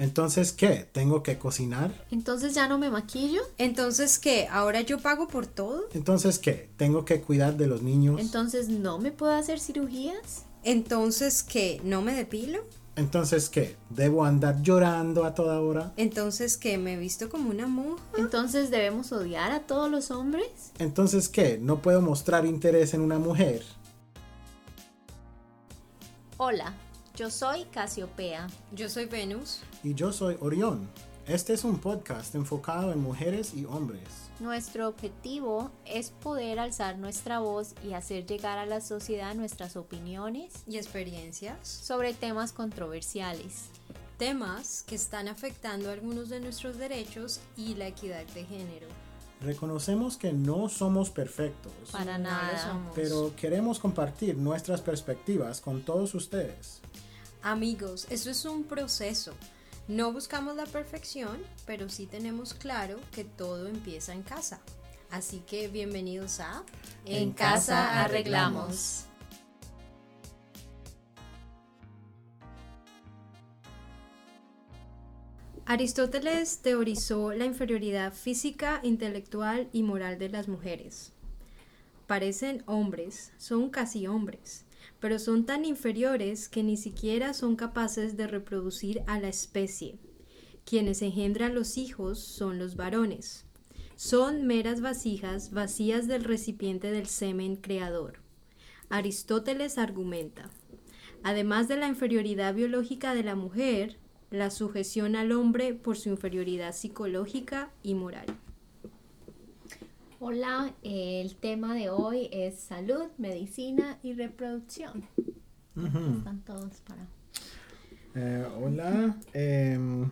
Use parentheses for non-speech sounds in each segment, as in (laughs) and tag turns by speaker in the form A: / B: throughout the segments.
A: Entonces, ¿qué? ¿Tengo que cocinar?
B: Entonces ya no me maquillo.
C: Entonces, ¿qué? ¿Ahora yo pago por todo?
A: Entonces, ¿qué? ¿Tengo que cuidar de los niños?
B: Entonces no me puedo hacer cirugías.
C: Entonces, ¿qué? ¿No me depilo?
A: Entonces, ¿qué? ¿Debo andar llorando a toda hora?
C: Entonces, ¿qué? ¿Me he visto como una monja?
B: Entonces debemos odiar a todos los hombres.
A: Entonces, ¿qué? ¿No puedo mostrar interés en una mujer?
B: Hola, yo soy Casiopea.
C: Yo soy Venus.
A: Y yo soy Orión. Este es un podcast enfocado en mujeres y hombres.
B: Nuestro objetivo es poder alzar nuestra voz y hacer llegar a la sociedad nuestras opiniones
C: y experiencias
B: sobre temas controversiales.
C: Temas que están afectando algunos de nuestros derechos y la equidad de género.
A: Reconocemos que no somos perfectos.
B: Para nada.
A: Pero queremos compartir nuestras perspectivas con todos ustedes.
C: Amigos, esto es un proceso. No buscamos la perfección, pero sí tenemos claro que todo empieza en casa. Así que bienvenidos a
B: En, casa arreglamos.
C: Aristóteles teorizó la inferioridad física, intelectual y moral de las mujeres. Parecen hombres, son casi hombres, pero son tan inferiores que ni siquiera son capaces de reproducir a la especie. Quienes engendran los hijos son los varones. Son meras vasijas vacías del recipiente del semen creador. Aristóteles argumenta. Además de la inferioridad biológica de la mujer, la sujeción al hombre por su inferioridad psicológica y moral.
B: Hola, el tema de hoy es salud, medicina y reproducción. Están todos para.
A: Eh, hola, em,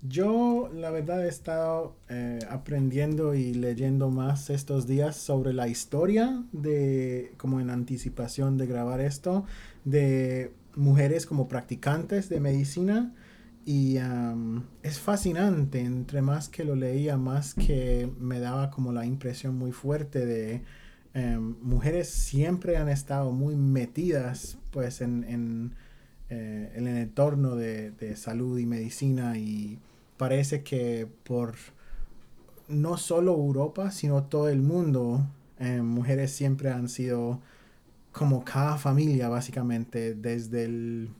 A: yo la verdad he estado eh, aprendiendo y leyendo más estos días sobre la historia de, como en anticipación de grabar esto, de mujeres como practicantes de medicina y es fascinante, entre más que lo leía, más que me daba como la impresión muy fuerte de em, mujeres siempre han estado muy metidas pues en, en, eh, el entorno de, salud y medicina y parece que por no solo Europa, sino todo el mundo, em, mujeres siempre han sido como cada familia básicamente desde el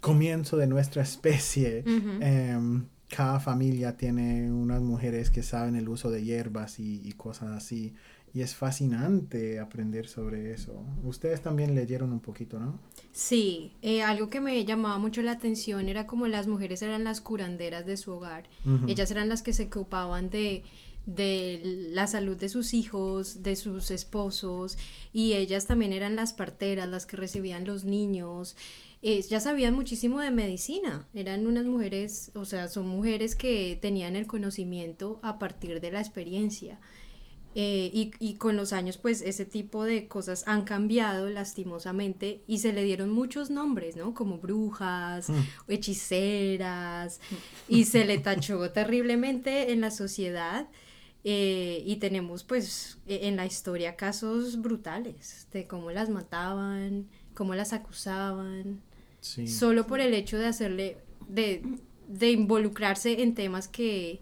A: comienzo de nuestra especie, em, cada familia tiene unas mujeres que saben el uso de hierbas y, cosas así. Y es fascinante aprender sobre eso. Ustedes también leyeron un poquito, ¿no?
C: Sí, eh, algo que me llamaba mucho la atención era como las mujeres eran las curanderas de su hogar. Ellas eran las que se ocupaban de, de la salud de sus hijos, de sus esposos, y ellas también eran las parteras, las que recibían los niños ya sabían muchísimo de medicina. Eran unas mujeres, o sea, son mujeres que tenían el conocimiento a partir de la experiencia. Eh, y, y, con los años, pues ese tipo de cosas han cambiado lastimosamente y se le dieron muchos nombres, ¿no? Como brujas, mm. hechiceras, y se le (laughs) tachó terriblemente en la sociedad. Eh, y tenemos, pues, e, en la historia casos brutales de cómo las mataban, cómo las acusaban solo por el hecho de hacerle, de, de involucrarse en temas que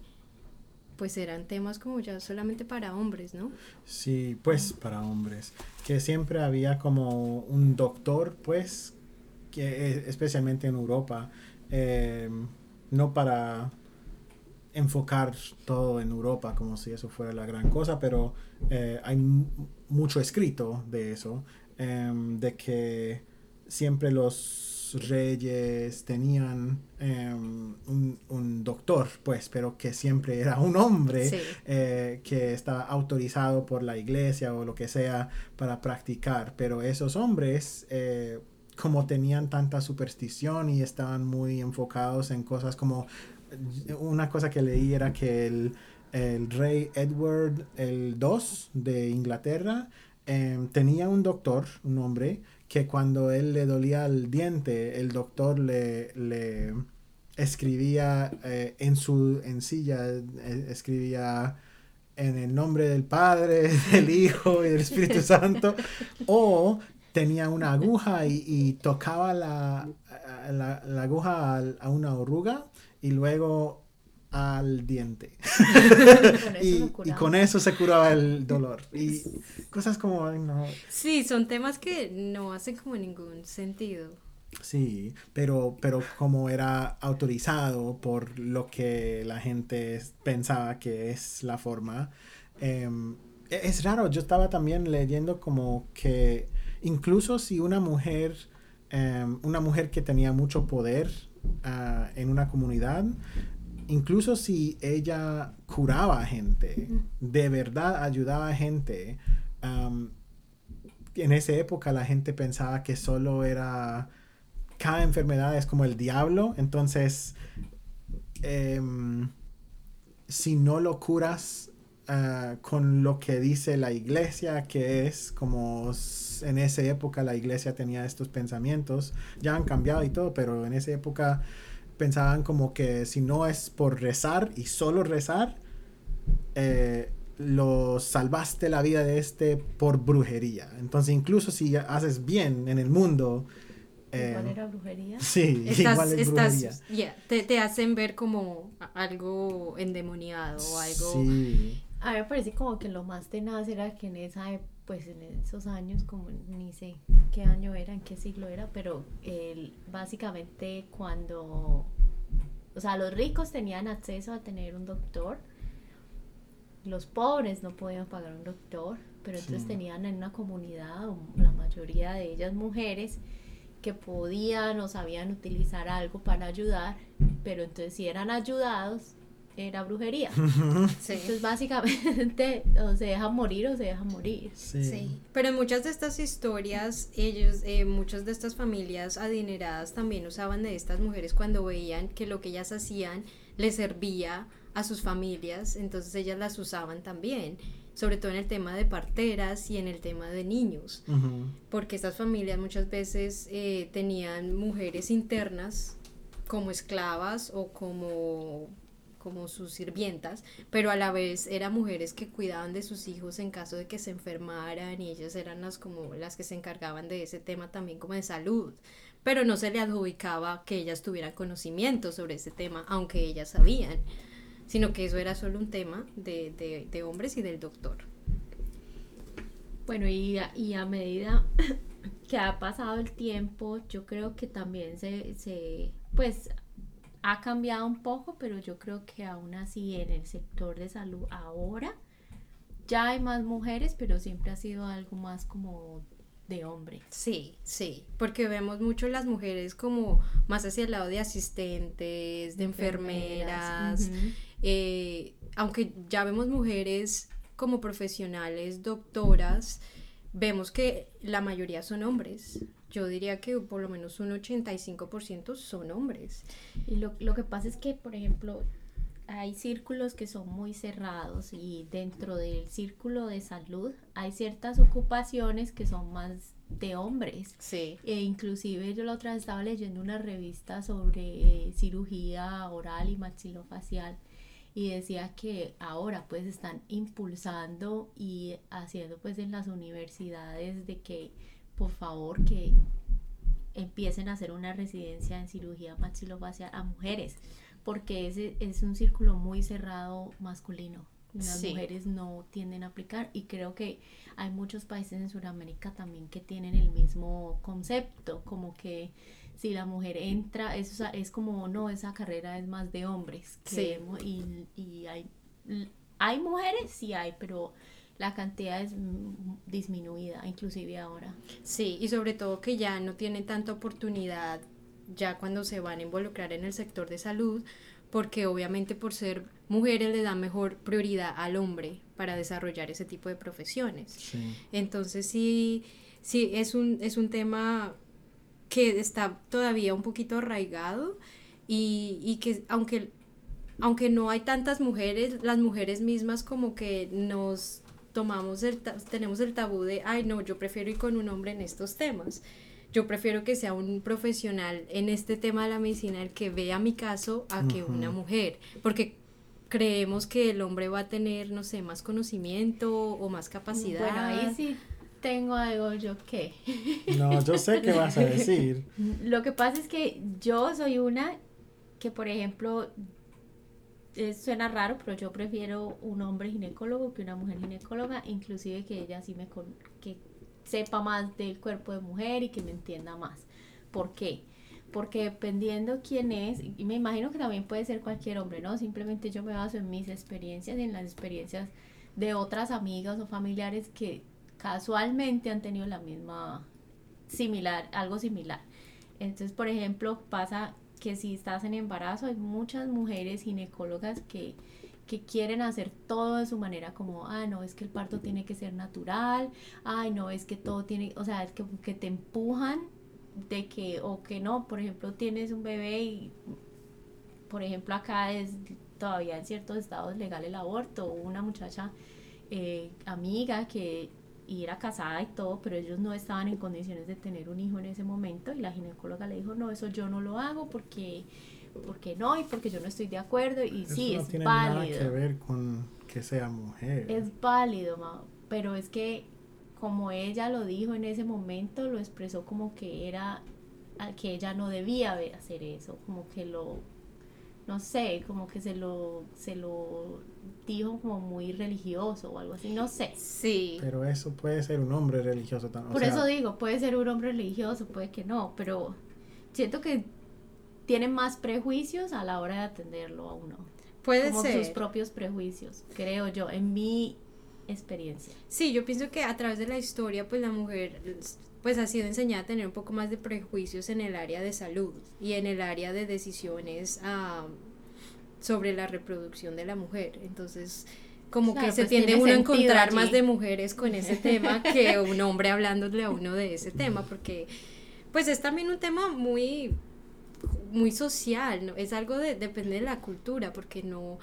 C: pues eran temas como ya solamente para hombres, ¿no?
A: Sí, pues para hombres. Que siempre había como un doctor, pues, que eh, especialmente en Europa, eh, no para enfocar todo en Europa como si eso fuera la gran cosa, pero eh, hay mucho escrito de eso, de que siempre los reyes tenían em, un, doctor, pues, pero que siempre era un hombre eh, que estaba autorizado por la iglesia o lo que sea para practicar. Pero esos hombres, eh, como tenían tanta superstición y estaban muy enfocados en cosas como una cosa que leí era que el, rey Edward el II de Inglaterra em, tenía un doctor, un hombre, que cuando él le dolía el diente, el doctor le, le escribía eh, en su encilla, eh, escribía en el nombre del Padre, (laughs) del Hijo y del Espíritu (laughs) Santo, o tenía una aguja y, tocaba la, la, la aguja a una oruga y luego al diente. (laughs) y, con eso se curaba el dolor. Y cosas como, no.
C: Sí, son temas que no hacen como ningún sentido.
A: Sí, pero, pero como era autorizado por lo que la gente pensaba que es la forma, em, e, es raro, yo estaba también leyendo como que incluso si una mujer, em, una mujer que tenía mucho poder ah, en una comunidad, incluso si ella curaba a gente, de verdad ayudaba a gente, en esa época la gente pensaba que solo era, cada enfermedad es como el diablo, entonces em, si no lo curas ah, con lo que dice la iglesia, que es como en esa época la iglesia tenía estos pensamientos, ya han cambiado y todo, pero en esa época pensaban como que si no es por rezar y solo rezar, eh, lo salvaste la vida de este por brujería. Entonces, incluso si haces bien en el mundo.
B: ¿Igual eh, era brujería?
A: Sí, (laughs) igual es brujería.
C: te, te, hacen ver como algo endemoniado o algo.
B: Sí. A mí me parece como que lo más tenaz era que en esa pues en esos años, como ni sé qué año era, en qué siglo era, pero el, básicamente cuando, o sea, los ricos tenían acceso a tener un doctor, los pobres no podían pagar un doctor, pero entonces tenían en una comunidad, la mayoría de ellas mujeres, que podían o sabían utilizar algo para ayudar, pero entonces si eran ayudados, era brujería. Entonces básicamente (laughs) o se deja morir o se deja morir.
C: Sí. Pero en muchas de estas historias, ellos, eh, muchas de estas familias adineradas también usaban de estas mujeres cuando veían que lo que ellas hacían les servía a sus familias, entonces ellas las usaban también sobre todo en el tema de parteras y en el tema de niños, porque estas familias muchas veces eh, tenían mujeres internas como esclavas o como como sus sirvientas, pero a la vez eran mujeres que cuidaban de sus hijos en caso de que se enfermaran y ellas eran las como las que se encargaban de ese tema también como de salud, pero no se le adjudicaba que ellas tuvieran conocimiento sobre ese tema, aunque ellas sabían, sino que eso era solo un tema de, de, hombres y del doctor.
B: Bueno, y a, y a medida (coughs) que ha pasado el tiempo, yo creo que también se, se pues ha cambiado un poco, pero yo creo que aún así en el sector de salud ahora ya hay más mujeres, pero siempre ha sido algo más como de hombre.
C: Sí, sí, porque vemos mucho las mujeres como más hacia el lado de asistentes, de enfermeras, eh, aunque ya vemos mujeres como profesionales, doctoras, vemos que la mayoría son hombres yo diría que por lo menos un 85% son hombres.
B: Y lo, lo que pasa es que, por ejemplo, hay círculos que son muy cerrados y dentro del círculo de salud hay ciertas ocupaciones que son más de hombres.
C: Sí.
B: E inclusive yo la otra vez estaba leyendo una revista sobre eh, cirugía oral y maxilofacial y decía que ahora pues están impulsando y haciendo pues en las universidades de que por favor que empiecen a hacer una residencia en cirugía maxilofacial a mujeres, porque ese es un círculo muy cerrado masculino. Las mujeres no tienden a aplicar y creo que hay muchos países en Sudamérica también que tienen el mismo concepto, como que si la mujer entra, eso es como, no, esa carrera es más de hombres. y, y hay, hay mujeres, sí hay, pero la cantidad es disminuida, inclusive ahora.
C: Sí, y sobre todo que ya no tienen tanta oportunidad ya cuando se van a involucrar en el sector de salud, porque obviamente por ser mujeres le dan mejor prioridad al hombre para desarrollar ese tipo de profesiones. Entonces sí, sí, es un, es un tema que está todavía un poquito arraigado y, y que aunque, aunque no hay tantas mujeres, las mujeres mismas como que nos tomamos el, tenemos el tabú de, ay no, yo prefiero ir con un hombre en estos temas. Yo prefiero que sea un profesional en este tema de la medicina el que vea mi caso a que una mujer, porque creemos que el hombre va a tener, no sé, más conocimiento o más capacidad.
B: Bueno, ahí sí tengo algo, yo qué.
A: No, yo sé qué vas a decir. (laughs)
B: Lo que pasa es que yo soy una que, por ejemplo, eh, suena raro, pero yo prefiero un hombre ginecólogo que una mujer ginecóloga, inclusive que ella sí me con, que sepa más del cuerpo de mujer y que me entienda más. ¿Por qué? Porque dependiendo quién es, y me imagino que también puede ser cualquier hombre, ¿no? Simplemente yo me baso en mis experiencias y en las experiencias de otras amigas o familiares que casualmente han tenido la misma similar, algo similar. Entonces, por ejemplo, pasa que si estás en embarazo, hay muchas mujeres ginecólogas que, que quieren hacer todo de su manera como, ah, no, es que el parto tiene que ser natural, ay, no, es que todo tiene, o sea, es que, que te empujan de que, o que no, por ejemplo, tienes un bebé y, por ejemplo, acá es todavía en ciertos estados legal el aborto, una muchacha eh, amiga que y era casada y todo, pero ellos no estaban en condiciones de tener un hijo en ese momento y la ginecóloga le dijo, no, eso yo no lo hago porque, porque no y porque yo no estoy de acuerdo y eso sí, no es tiene válido. Nada
A: que ver con que sea mujer.
B: Es válido, pero es que como ella lo dijo en ese momento, lo expresó como que era que ella no debía hacer eso, como que lo no sé, como que se lo, se lo dijo como muy religioso o algo así, no sé.
C: Sí.
A: Pero eso puede ser un hombre religioso
B: también. Por eso digo, puede ser un hombre religioso, puede que no, pero siento que tiene más prejuicios a la hora de atenderlo a uno.
C: Puede como ser.
B: sus propios prejuicios, creo yo, en mi experiencia.
C: Sí, yo pienso que a través de la historia, pues la mujer pues ha sido enseñada a tener un poco más de prejuicios en el área de salud y en el área de decisiones sobre la reproducción de la mujer. Entonces, como que se pues tiende uno a encontrar más de mujeres con ese (laughs) tema que un hombre hablándole a uno de ese tema, porque pues es también un tema muy muy social, ¿no? es algo de depende de la cultura, porque no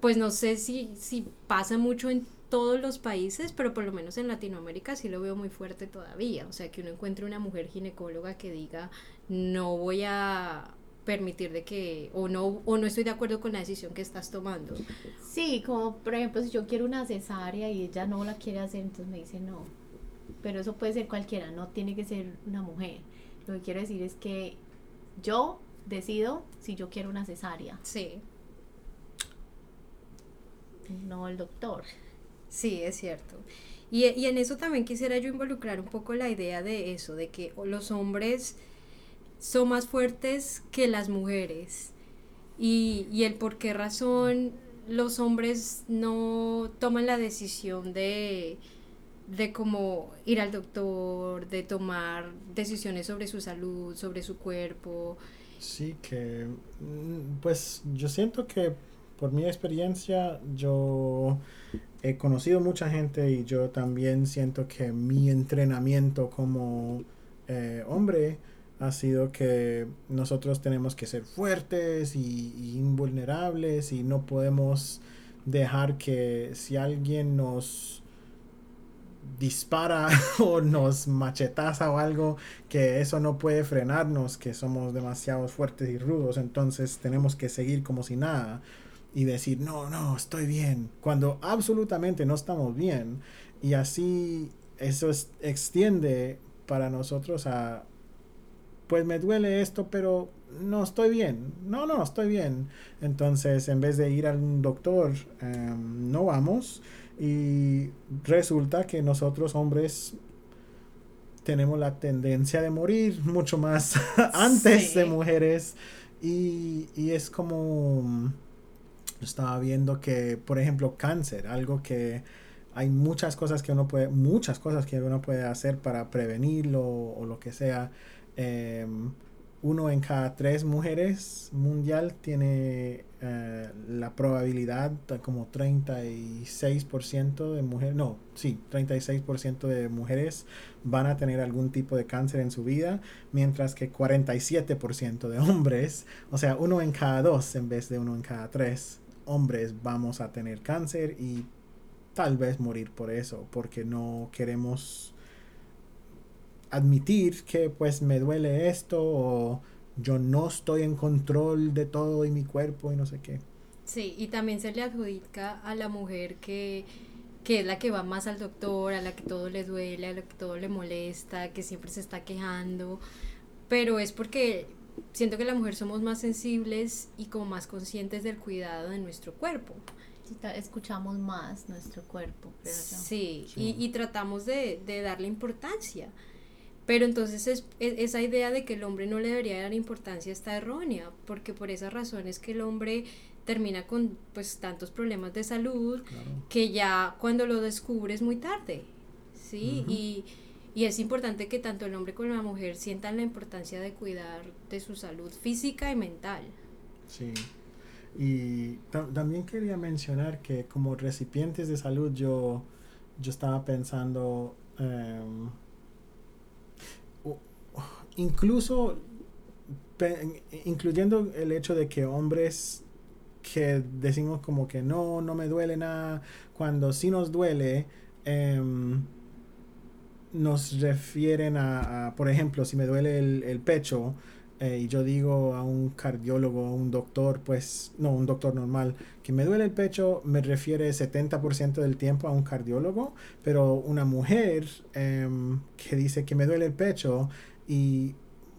C: pues no sé si si pasa mucho en todos los países, pero por lo menos en Latinoamérica sí lo veo muy fuerte todavía. O sea, que uno encuentre una mujer ginecóloga que diga, no voy a permitir de que o no o no estoy de acuerdo con la decisión que estás tomando.
B: Sí, como por ejemplo si yo quiero una cesárea y ella no la quiere hacer, entonces me dice no. Pero eso puede ser cualquiera, no tiene que ser una mujer. Lo que quiero decir es que yo decido si yo quiero una cesárea.
C: Sí.
B: No el doctor.
C: Sí, es cierto. Y, en eso también quisiera yo involucrar un poco la idea de eso, de que los hombres son más fuertes que las mujeres. Y, y el por qué razón los hombres no toman la decisión de, de cómo ir al doctor, de tomar decisiones sobre su salud, sobre su cuerpo.
A: Sí, que mm, pues yo siento que por mi experiencia yo he conocido mucha gente y yo también siento que mi entrenamiento como eh, hombre ha sido que nosotros tenemos que ser fuertes y, invulnerables y no podemos dejar que si alguien nos dispara (laughs) o nos machetaza o algo, que eso no puede frenarnos, que somos demasiado fuertes y rudos, entonces tenemos que seguir como si nada y decir, no, no, estoy bien, cuando absolutamente no estamos bien. Y así eso extiende para nosotros a, pues me duele esto, pero no estoy bien. No, no, estoy bien. Entonces, en vez de ir al doctor, em, no vamos. Y resulta que nosotros hombres tenemos la tendencia de morir mucho más (laughs) antes de mujeres. Y, y es como estaba viendo que, por ejemplo, cáncer, algo que hay muchas cosas que uno puede, muchas cosas que uno puede hacer para prevenirlo o lo que sea. Em, uno en cada tres mujeres mundial tiene eh, la probabilidad como 36% de mujeres, no, sí, 36% de mujeres van a tener algún tipo de cáncer en su vida, mientras que 47% de hombres, o sea, uno en cada dos en vez de uno en cada tres hombres vamos a tener cáncer y tal vez morir por eso, porque no queremos admitir que pues me duele esto o yo no estoy en control de todo y mi cuerpo y no sé qué.
C: Sí, y también se le adjudica a la mujer que, que es la que va más al doctor, a la que todo le duele, a la que todo le molesta, que siempre se está quejando, pero es porque siento que la mujer somos más sensibles y como más conscientes del cuidado de nuestro cuerpo.
B: Escuchamos más nuestro cuerpo.
C: Sí, Y, y, tratamos de, de, darle importancia. Pero entonces es, esa idea de que el hombre no le debería dar importancia está errónea, porque por esa razón es que el hombre termina con pues tantos problemas de salud que ya cuando lo descubre es muy tarde, ¿sí? y, y, es importante que tanto el hombre como la mujer sientan la importancia de cuidar de su salud física y mental.
A: Sí. Y también quería mencionar que como recipientes de salud yo, yo estaba pensando, em, incluso incluyendo el hecho de que hombres que decimos como que no, no me duele nada, cuando sí nos duele, em, nos refieren a, por ejemplo, si me duele el, pecho eh, y yo digo a un cardiólogo, a un doctor, pues, no, un doctor normal, que me duele el pecho, me refiere 70% del tiempo a un cardiólogo, pero una mujer em, que dice que me duele el pecho y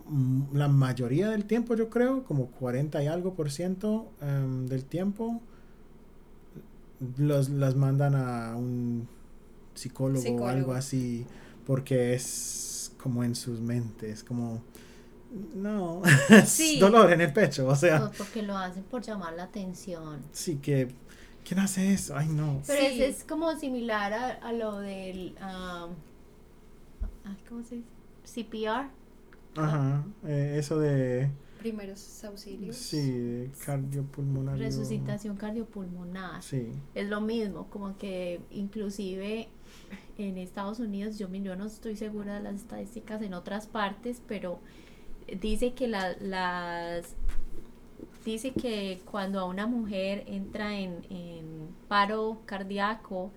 A: Mm, la mayoría del tiempo, yo creo, como 40 y algo por ciento em, del tiempo, los, las mandan a un psicólogo, o algo así, porque es como en sus mentes, como no, (laughs) dolor en el pecho, o sea.
B: porque lo hacen por llamar la atención.
A: Sí, que, ¿quién hace eso? Ay, no.
B: Pero es, como similar a, lo del, ¿cómo se dice? CPR.
A: Ajá, eh, eso de...
C: Primeros auxilios.
A: Sí, cardiopulmonar.
B: Resucitación cardiopulmonar. Sí. Es lo mismo, como que inclusive en Estados Unidos, yo, yo no estoy segura de las estadísticas en otras partes, pero dice que la, las dice que cuando a una mujer entra en, en paro cardíaco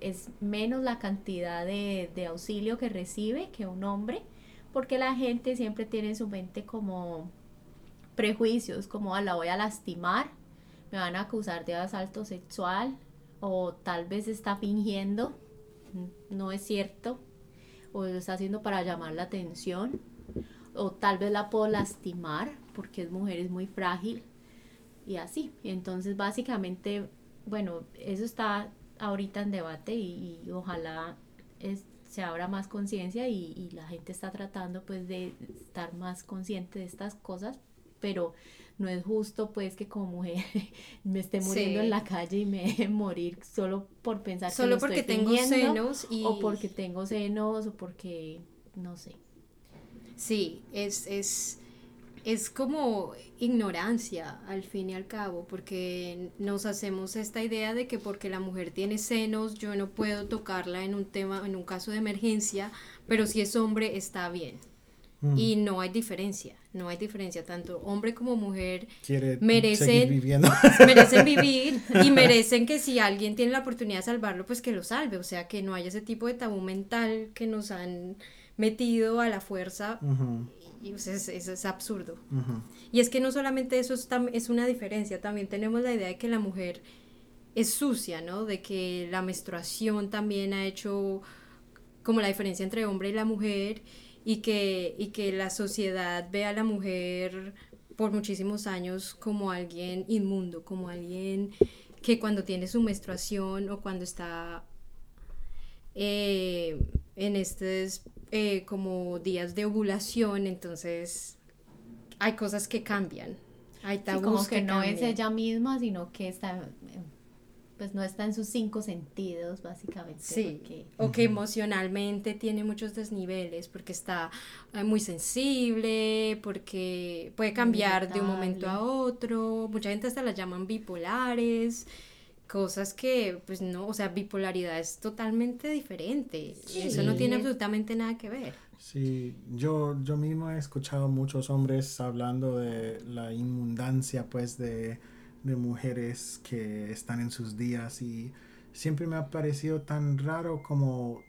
B: es menos la cantidad de, de auxilio que recibe que un hombre porque la gente siempre tiene en su mente como prejuicios, como la voy a lastimar, me van a acusar de asalto sexual o tal vez está fingiendo, no es cierto, o lo está haciendo para llamar la atención, o tal vez la puedo lastimar porque es mujer, es muy frágil y así. Entonces básicamente, bueno, eso está ahorita en debate y, y ojalá es, se abra más conciencia y, la gente está tratando pues de estar más consciente de estas cosas, pero no es justo pues que como mujer (laughs) me esté muriendo en la calle y me (laughs) deje morir solo por pensar
C: solo porque tengo senos
B: y... o porque tengo senos o porque no sé.
C: Sí, es, es es como ignorancia al fin y al cabo, porque nos hacemos esta idea de que porque la mujer tiene senos, yo no puedo tocarla en un tema, en un caso de emergencia, pero si es hombre está bien. Mm. Y no hay diferencia, no hay diferencia, tanto hombre como mujer merecen, (laughs) merecen (laughs) vivir y merecen que si alguien tiene la oportunidad de salvarlo, pues que lo salve, o sea, que no haya ese tipo de tabú mental que nos han metido a la fuerza y eso es, absurdo. Y es que no solamente eso es, es una diferencia, también tenemos la idea de que la mujer es sucia, ¿no? De que la menstruación también ha hecho como la diferencia entre hombre y la mujer y que, y que la sociedad ve a la mujer por muchísimos años como alguien inmundo, como alguien que cuando tiene su menstruación o cuando está eh, en estos eh, como días de ovulación, entonces hay cosas que cambian. Hay
B: tabús como que, no es ella misma, sino que está, pues no está en sus cinco sentidos, básicamente.
C: Sí, o que emocionalmente tiene muchos desniveles, porque está eh, muy sensible, porque puede cambiar de un momento a otro. Mucha gente hasta las llaman bipolares cosas que, pues no, o sea, bipolaridad es totalmente diferente. Eso no tiene absolutamente nada que ver.
A: Sí, yo, yo mismo he escuchado muchos hombres hablando de la inmundancia, pues, de, de mujeres que están en sus días y siempre me ha parecido tan raro como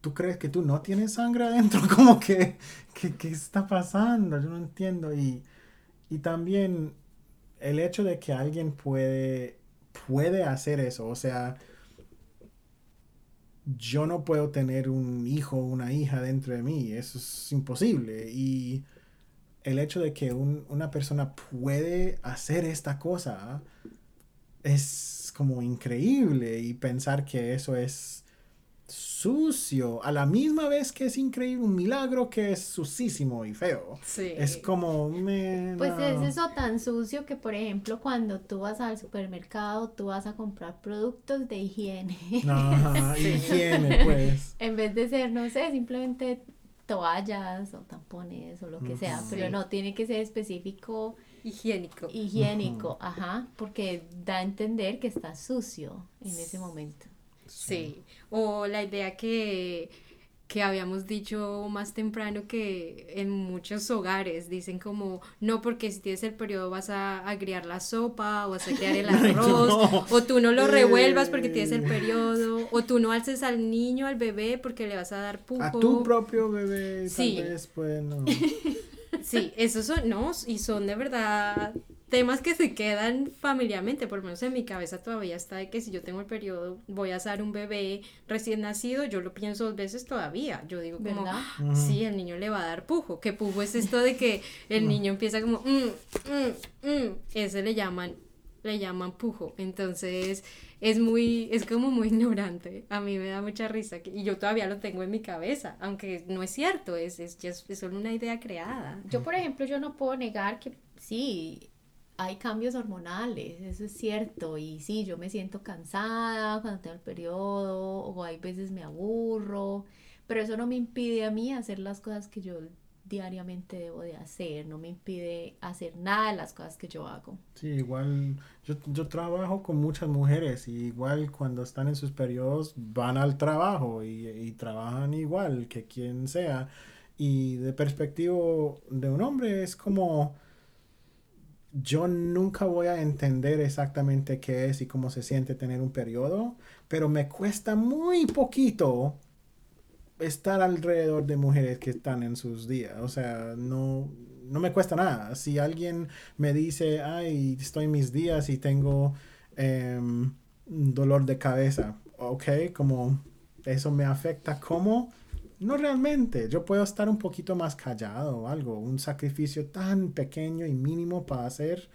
A: tú crees que tú no tienes sangre adentro, (laughs) como que, que, ¿qué está pasando? Yo no entiendo. Y, y también el hecho de que alguien puede puede hacer eso. O sea, yo no puedo tener un hijo o una hija dentro de mí, eso es imposible. Y el hecho de que una persona puede hacer esta cosa es como increíble y pensar que eso es sucio, a la misma vez que es increíble, un milagro que es sucísimo y feo. Es como...
B: pues es eso tan sucio que, por ejemplo, cuando tú vas al supermercado, tú vas a comprar productos de higiene. Ajá, (laughs) higiene, pues. en vez de ser, no sé, simplemente toallas o tampones o lo que sea, pero no, tiene que ser específico.
C: Higiénico.
B: Higiénico, ajá, porque da a entender que está sucio en ese momento.
C: Sí, o la idea que, que habíamos dicho más temprano que en muchos hogares dicen como, no porque si tienes el periodo vas a agriar la sopa o vas a agriar el (laughs) arroz, o tú no lo revuelvas porque tienes el periodo, o tú no alces al niño, al bebé porque le vas a dar pujo.
A: A tu propio bebé, sí. tal vez, pues no. (laughs)
C: Sí, esos son, no, y son de verdad temas que se quedan familiarmente, por lo menos en mi cabeza todavía está de que si yo tengo el periodo, voy a hacer un bebé recién nacido, yo lo pienso dos veces todavía. Yo digo como, sí, el niño le va a dar pujo. ¿Qué pujo es esto de que el niño empieza como, mm, mm, mm"? ese le llaman, le llaman pujo. Entonces, es muy, es como muy ignorante. A mí me da mucha risa y yo todavía lo tengo en mi cabeza, aunque no es cierto, es, es, es, es solo una idea creada.
B: Yo, por ejemplo, yo no puedo negar que sí, hay cambios hormonales, eso es cierto. Y sí, yo me siento cansada cuando tengo el periodo, o hay veces me aburro, pero eso no me impide a mí hacer las cosas que yo diariamente debo de hacer, no me impide hacer nada de las cosas que yo hago.
A: Sí, igual yo, yo trabajo con muchas mujeres igual cuando están en sus periodos van al trabajo y, y trabajan igual que quien sea. Y de perspectiva de un hombre es como yo nunca voy a entender exactamente qué es y cómo se siente tener un periodo, pero me cuesta muy poquito estar alrededor de mujeres que están en sus días. O sea, no, no me cuesta nada. Si alguien me dice, ay, estoy en mis días y tengo em, dolor de cabeza, ok, como eso me afecta, ¿cómo? No realmente, yo puedo estar un poquito más callado o algo, un sacrificio tan pequeño y mínimo para hacer,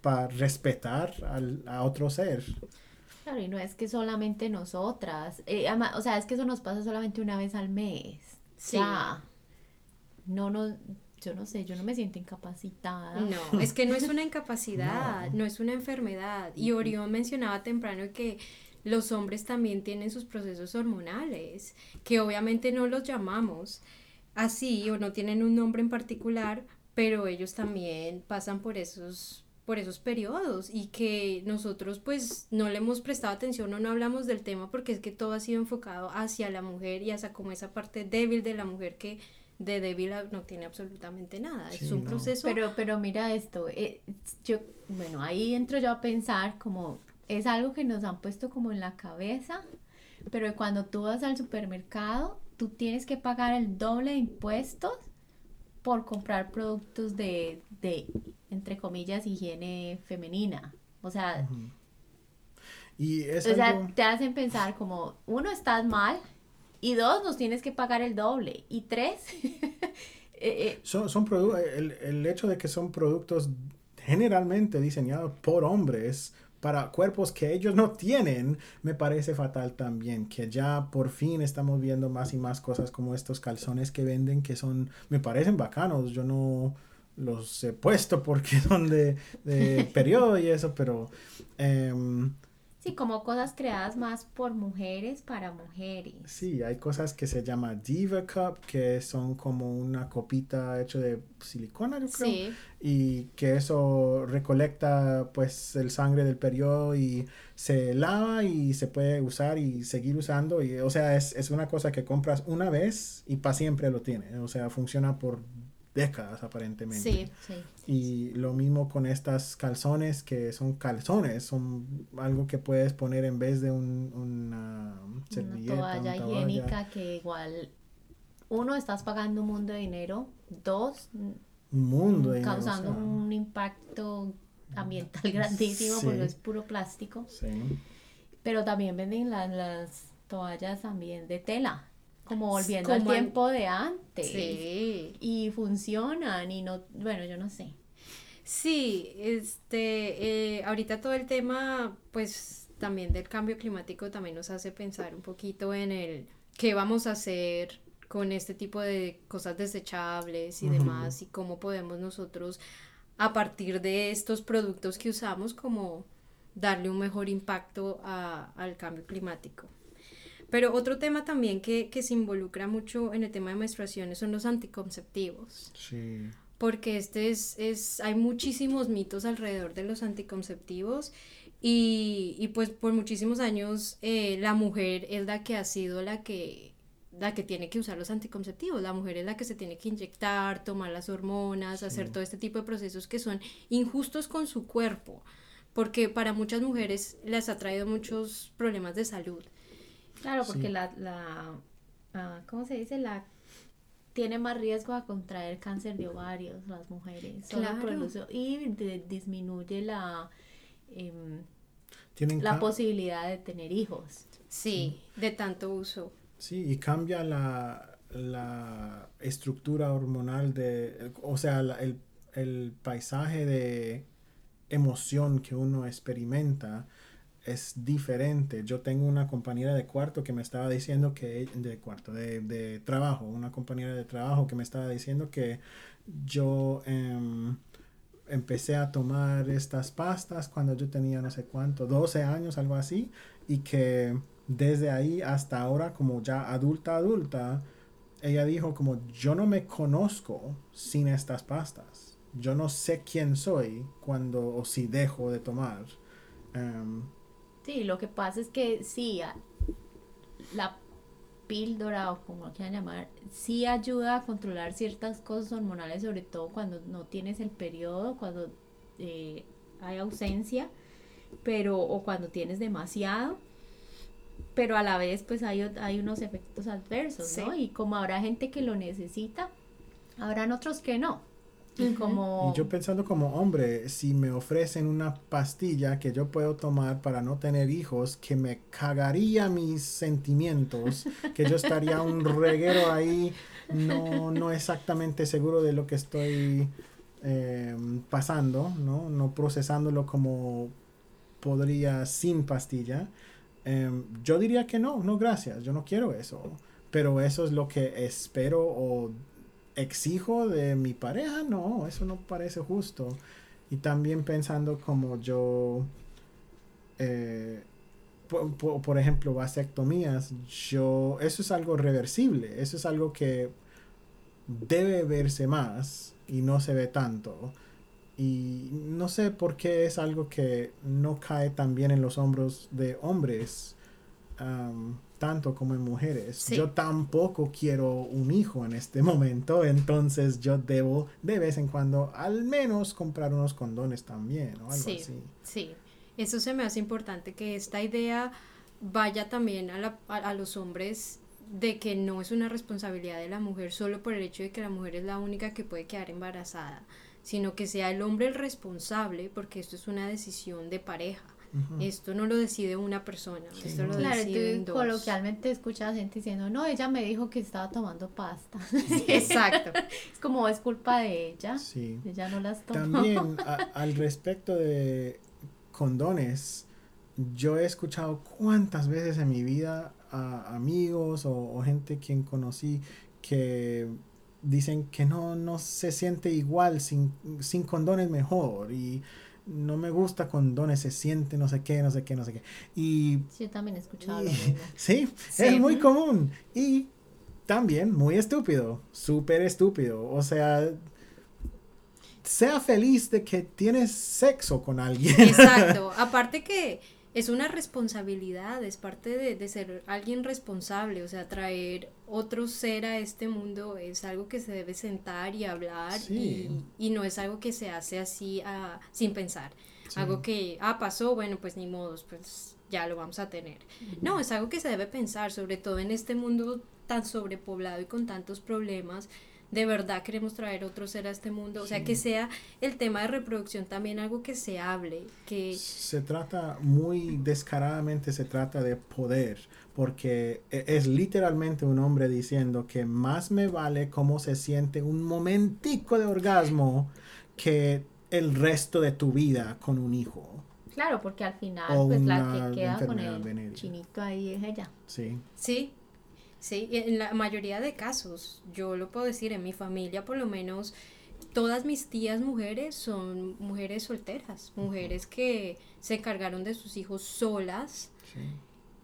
A: para respetar al, a otro ser.
B: Claro, y no es que solamente nosotras, eh, o sea, es que eso nos pasa solamente una vez al mes. Sí. no, no, yo no sé, yo no me siento incapacitada.
C: No, es que no es una incapacidad, (laughs) no, no es una enfermedad. Y Orión mencionaba temprano que los hombres también tienen sus procesos hormonales, que obviamente no los llamamos así o no tienen un nombre en particular, pero ellos también pasan por esos por esos periodos y que nosotros pues no le hemos prestado atención o no hablamos del tema porque es que todo ha sido enfocado hacia la mujer y hacia como esa parte débil de la mujer que de débil no tiene absolutamente nada, es un proceso.
B: Pero, pero mira esto, eh, yo, bueno, ahí entro yo a pensar como es algo que nos han puesto como en la cabeza, pero cuando tú vas al supermercado, tú tienes que pagar el doble de impuestos por comprar productos de, entre comillas, higiene femenina. O sea, y o sea, te hacen pensar como, uno, estás mal, y dos, nos tienes que pagar el doble, y tres... (laughs)
A: Eh, eh, son, son el, el hecho de que son productos generalmente diseñados por hombres para cuerpos que ellos no tienen, me parece fatal también, que ya por fin estamos viendo más y más cosas como estos calzones que venden que son, me parecen bacanos, yo no los he puesto porque (laughs) son de, periodo y eso, pero... Em,
B: Sí, como cosas creadas más por mujeres para mujeres.
A: Sí, hay cosas que se llama Diva Cup, que son como una copita hecha de silicona, yo creo. Sí. Y que eso recolecta pues el sangre del periodo y se lava y se puede usar y seguir usando. Y, o sea, es, es una cosa que compras una vez y para siempre lo tiene. O sea, funciona por décadas aparentemente. Sí, sí. Y lo mismo con estas calzones que son calzones, son algo que puedes poner en vez de un, una
B: servilleta. Una toalla higiénica que igual, uno, estás pagando un mundo de dinero, dos, un mundo de causando un impacto ambiental (laughs) grandísimo porque es puro plástico. Sí. Pero también venden las toallas también de tela, como volviendo al tiempo de antes. Sí. Y funcionan y no, bueno, yo no sé.
C: Sí, este, eh, ahorita todo el tema, pues también del cambio climático también nos hace pensar un poquito en el qué vamos a hacer con este tipo de cosas desechables y demás y cómo podemos nosotros a partir de estos productos que usamos como darle un mejor impacto al cambio climático. Pero otro tema también que, que, se involucra mucho en el tema de menstruaciones son los anticonceptivos. Sí porque este es, es, hay muchísimos mitos alrededor de los anticonceptivos y, y pues por muchísimos años eh, la mujer es la que ha sido la que, la que tiene que usar los anticonceptivos, la mujer es la que se tiene que inyectar, tomar las hormonas, hacer todo este tipo de procesos que son injustos con su cuerpo, porque para muchas mujeres les ha traído muchos problemas de salud.
B: Claro, porque la, la uh, ¿cómo se dice? La tiene más riesgo a contraer cáncer de ovarios las mujeres claro. y disminuye la em, la posibilidad de tener hijos
C: sí, de tanto uso
A: sí y cambia la, la estructura hormonal de o sea el, el paisaje de emoción que uno experimenta es diferente. Yo tengo una compañera de cuarto que me estaba diciendo que, de cuarto, de, de trabajo, una compañera de trabajo que me estaba diciendo que yo em, empecé a tomar estas pastas cuando yo tenía no sé cuánto, 12 años, algo así, y que desde ahí hasta ahora, como ya adulta, adulta, ella dijo como yo no me conozco sin estas pastas. Yo no sé quién soy cuando o si dejo de tomar. Em,
B: Sí, lo que pasa es que sí, la píldora o como lo quieran llamar, sí ayuda a controlar ciertas cosas hormonales, sobre todo cuando no tienes el periodo, cuando eh, hay ausencia, pero o cuando tienes demasiado, pero a la vez pues hay, hay unos efectos adversos, ¿no? Y como habrá gente que lo necesita, habrán otros que no. Y, como...
A: yo pensando como hombre, si me ofrecen una pastilla que yo puedo tomar para no tener hijos, que me cagaría mis sentimientos, que yo estaría un reguero ahí, no, no exactamente seguro de lo que estoy eh, pasando, ¿no? no procesándolo como podría sin pastilla. Em, yo diría que no, no gracias, yo no quiero eso. Pero eso es lo que espero o exijo de mi pareja, no, eso no parece justo. Y también pensando como yo, eh, por, ejemplo, vasectomías, yo, eso es algo reversible, eso es algo que debe verse más y no se ve tanto. Y no sé por qué es algo que no cae tan bien en los hombros de hombres tanto como en mujeres. Yo tampoco quiero un hijo en este (laughs) momento, entonces yo debo de vez en cuando al menos comprar unos condones también o algo
C: sí,
A: así.
C: Sí, eso se me hace importante que esta idea vaya también a, la, a, los hombres de que no es una responsabilidad de la mujer solo por el hecho de que la mujer es la única que puede quedar embarazada, sino que sea el hombre el responsable porque esto es una decisión de pareja. Esto no lo decide una persona, esto lo
B: claro, tú coloquialmente escuchas gente diciendo, no, ella me dijo que estaba tomando pasta. (laughs)
C: Exacto.
B: es como es culpa de ella. Sí. Ella no las toma.
A: También (laughs) al respecto de condones, yo he escuchado cuántas veces en mi vida a amigos o, o gente quien conocí que dicen que no, no se siente igual sin, sin condones mejor y no me gusta cuando se siente no sé qué, no sé qué, no sé qué. Y,
B: sí, yo también he escuchado (laughs)
A: ¿sí? es muy común. Y también muy estúpido, súper estúpido. O sea, sea feliz de que tienes sexo con alguien. (laughs)
C: Exacto. Aparte que es una responsabilidad, es parte de, ser alguien responsable, o sea, traer otro ser a este mundo es algo que se debe sentar y hablar y, no es algo que se hace así ah, sin pensar, algo que, ah, pasó, bueno, pues ni modos, pues ya lo vamos a tener. No, es algo que se debe pensar, sobre todo en este mundo tan sobrepoblado y con tantos problemas, de verdad queremos traer otro ser a este mundo, o sea, que sea el tema de reproducción también algo que se hable, que...
A: Se trata muy descaradamente, se trata de poder, porque e, es literalmente un hombre diciendo que más me vale cómo se siente un momentico de orgasmo que el resto de tu vida con un hijo.
B: Claro, porque al final, pues la que queda con el chinito ahí es ella.
A: Sí.
C: Sí, Sí, en la mayoría de casos, yo lo puedo decir, en mi familia por lo menos, todas mis tías mujeres son mujeres solteras, mujeres que se encargaron de sus hijos solas.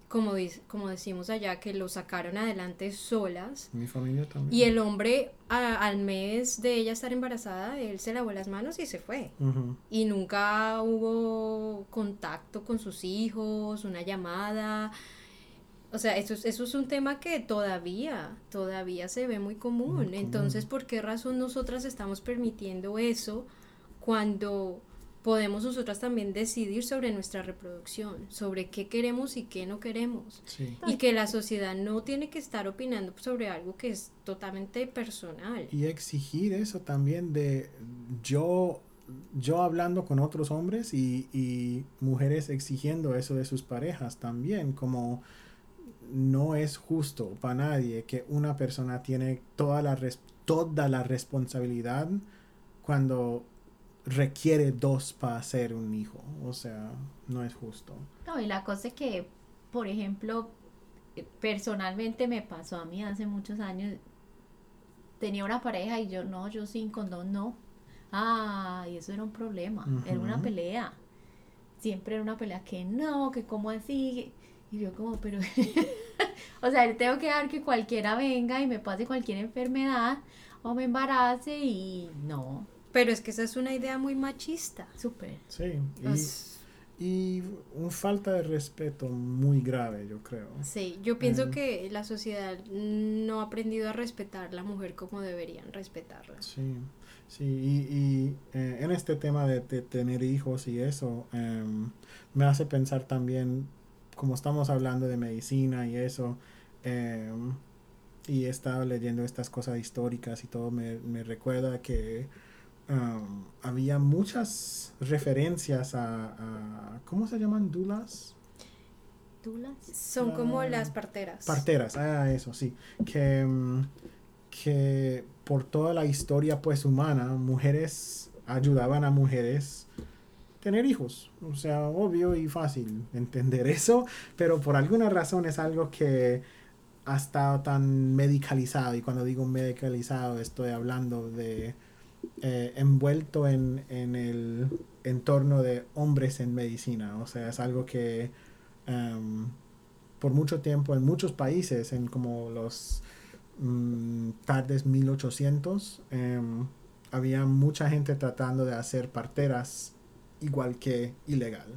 C: Como, como decimos allá, que lo sacaron adelante solas.
A: Mi familia también.
C: Y el hombre, al mes de ella estar embarazada, él se lavó las manos y se fue. Y nunca hubo contacto con sus hijos, una llamada. O sea, eso, eso es un tema que todavía, todavía se ve muy común. Entonces, ¿por qué razón nosotras estamos permitiendo eso cuando podemos nosotras también decidir sobre nuestra reproducción, sobre qué queremos y qué no queremos? Y que la sociedad no tiene que estar opinando sobre algo que es totalmente personal.
A: Y exigir eso también de yo yo hablando con otros hombres y, y mujeres exigiendo eso de sus parejas también, como no es justo para nadie que una persona tiene toda la, toda la responsabilidad cuando requiere dos para hacer un hijo. O sea, no es justo.
B: No, y la cosa es que, por ejemplo, personalmente me pasó a mí hace muchos años, tenía una pareja y yo no, yo sin condón no. Ah, y eso era un problema, era una pelea. Siempre era una pelea que no, que cómo así, y yo como, pero, (laughs) o sea, tengo que dar que cualquiera venga y me pase cualquier enfermedad o me embarace y no.
C: Pero es que esa es una idea muy machista.
B: Súper.
A: Sí. Y, un falta de respeto muy grave, yo creo.
C: Sí, yo pienso eh. que la sociedad no ha aprendido a respetar a la mujer como deberían respetarla.
A: Sí, sí. Y, eh, en este tema de, tener hijos y eso, em, me hace pensar también como estamos hablando de medicina y eso, em, y he estado leyendo estas cosas históricas y todo, me, recuerda que había muchas referencias a, ¿cómo se llaman? Dulas.
C: ¿Dulas? Son como ah, las parteras.
A: Parteras, ah, eso sí. Que, em, que por toda la historia pues humana, mujeres ayudaban a mujeres tener hijos. O sea, obvio y fácil entender eso, pero por alguna razón es algo que ha estado tan medicalizado. Y cuando digo medicalizado, estoy hablando de eh, envuelto en, en, el entorno de hombres en medicina. O sea, es algo que em, por mucho tiempo en muchos países, en como los mm, tardes 1800, em, había mucha gente tratando de hacer parteras igual que ilegal.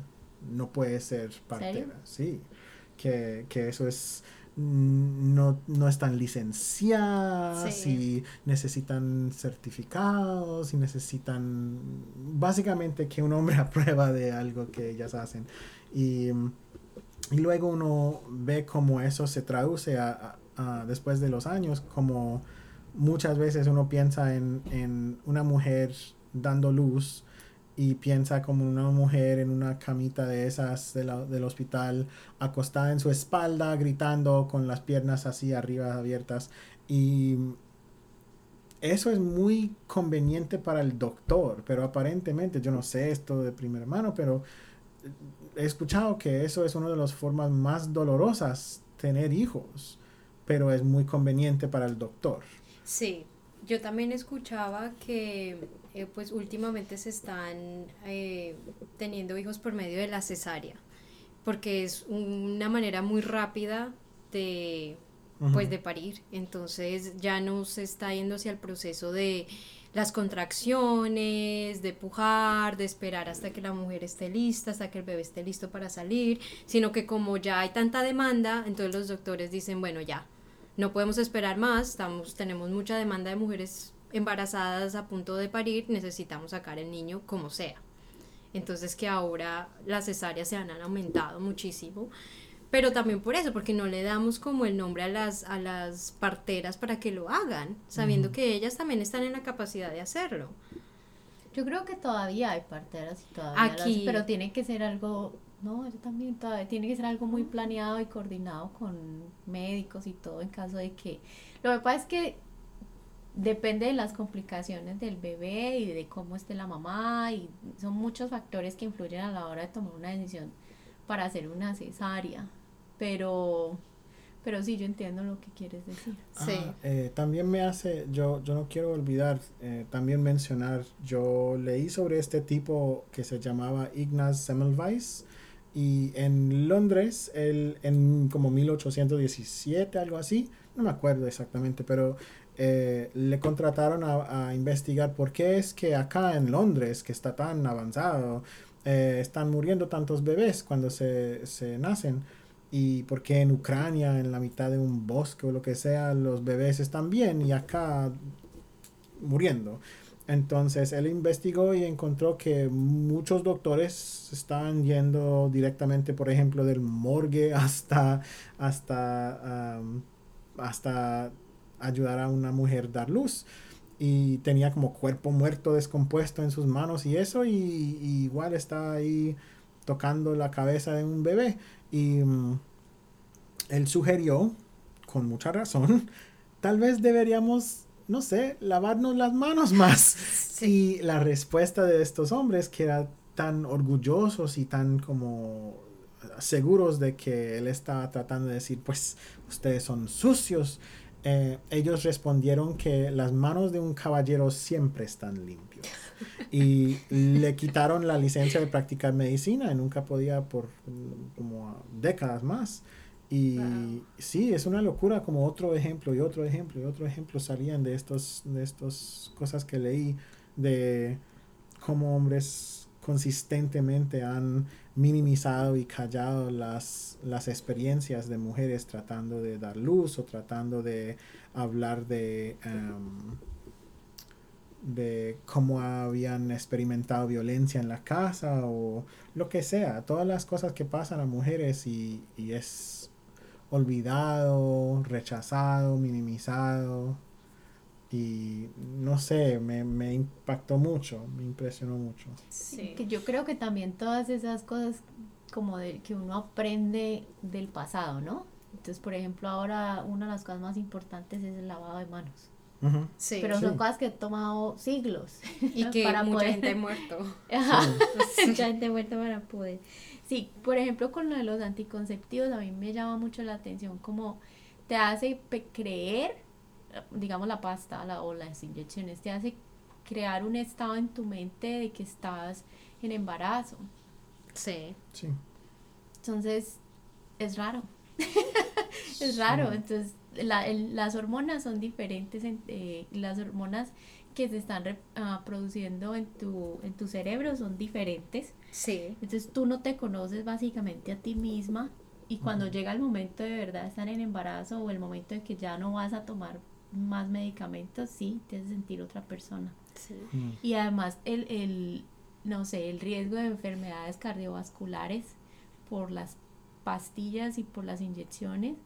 A: No puede ser partera. Sí. Que, eso es mm, no, no están licenciadas y necesitan certificados y necesitan básicamente que un hombre (laughs) aprueba de algo que ellas hacen. Y, luego uno ve cómo eso se traduce a, después de los años, como muchas veces uno piensa en, en una mujer dando luz y piensa como una mujer en una camita de esas del hospital, acostada en su espalda, gritando con las piernas así arriba abiertas. Y eso es muy conveniente para el doctor, pero aparentemente, yo no sé esto de primera mano, pero he escuchado que eso es una de las formas más dolorosas tener hijos, pero es muy conveniente para el doctor.
C: Sí, yo también escuchaba que eh, pues últimamente se están eh, teniendo hijos por medio de la cesárea, porque es una manera muy rápida de, pues, de parir. Entonces ya no se está yendo hacia el proceso de las contracciones, de pujar, de esperar hasta que la mujer esté lista, hasta que el bebé esté listo para salir, sino que como ya hay tanta demanda, entonces los doctores dicen, bueno, ya, no podemos esperar más, estamos, tenemos mucha demanda de mujeres embarazadas a punto de parir, necesitamos sacar el niño como sea. Entonces que ahora las cesáreas se han aumentado muchísimo, pero también por eso, porque no le damos como el nombre a las, a las parteras para que lo hagan, sabiendo que ellas también están en la capacidad de hacerlo.
B: Yo creo que todavía hay parteras y todavía Aquí, pero tiene que ser algo, no, eso también todavía tiene que ser algo muy planeado y coordinado con médicos y todo en caso de que lo que pasa es que depende de las complicaciones del bebé y de cómo esté la mamá y son muchos factores que influyen a la hora de tomar una decisión para hacer una cesárea pero pero sí yo entiendo lo que quieres decir.
A: Sí. ah, eh, también me hace yo yo no quiero olvidar eh, también mencionar yo leí sobre este tipo que se llamaba Ignaz Semmelweis y en Londres él en como 1817 algo así no me acuerdo exactamente pero eh, le contrataron a, investigar por qué es que acá en Londres, que está tan avanzado, eh, están muriendo tantos bebés cuando se, se, nacen. Y por qué en Ucrania, en la mitad de un bosque o lo que sea, los bebés están bien y acá muriendo. Entonces él investigó y encontró que muchos doctores estaban yendo directamente, por ejemplo, del morgue (laughs) hasta, hasta, hasta ayudar a una mujer dar luz. Y tenía como cuerpo muerto descompuesto en sus manos y eso, y, igual estaba ahí tocando la cabeza de un bebé. Y mm, él sugirió, con mucha razón, (laughs) tal vez deberíamos, no sé, lavarnos las manos (laughs) más. Y la respuesta de estos hombres, que eran tan orgullosos y tan como seguros de que él estaba tratando de decir, pues ustedes son sucios eh, ellos respondieron que las manos de un caballero siempre están limpios. (laughs) Y le quitaron la licencia de practicar medicina y nunca podía por como décadas más. Y sí, es una locura como otro ejemplo y otro ejemplo y otro ejemplo salían de estos de estas cosas que leí de cómo hombres consistentemente han minimizado y callado las, las experiencias de mujeres tratando de dar luz o tratando de hablar de, em, de cómo habían experimentado violencia en la casa o lo que sea, todas las cosas que pasan a mujeres y, y es olvidado, rechazado, minimizado y no sé, me, me, impactó mucho, me impresionó mucho.
B: Sí. Que yo creo que también todas esas cosas como de que uno aprende del pasado, ¿no? Entonces, por ejemplo, ahora una de las cosas más importantes es el lavado de manos. sí, Pero son cosas que han tomado siglos.
C: Y (laughs) que para mucha gente muerto. (laughs) (laughs)
B: mucha gente muerta para poder. Sí, por ejemplo, con lo de los anticonceptivos, a mí me llama mucho la atención como te hace creer digamos, la pasta la, o las inyecciones, te hace crear un estado en tu mente de que estás en embarazo.
C: Sí.
A: Sí.
B: Entonces, es raro. (laughs) es raro. Entonces, la, las hormonas son diferentes. Eh, las hormonas que se están ah, produciendo en tu, en tu cerebro son diferentes.
C: Sí.
B: Entonces, tú no te conoces básicamente a ti misma. Y cuando llega el momento de verdad de estar en embarazo o el momento de que ya no vas a tomar más medicamentos, sí, te hace sentir otra persona. Mm. Y además el, el, no sé, el riesgo de enfermedades cardiovasculares por las pastillas y por las inyecciones,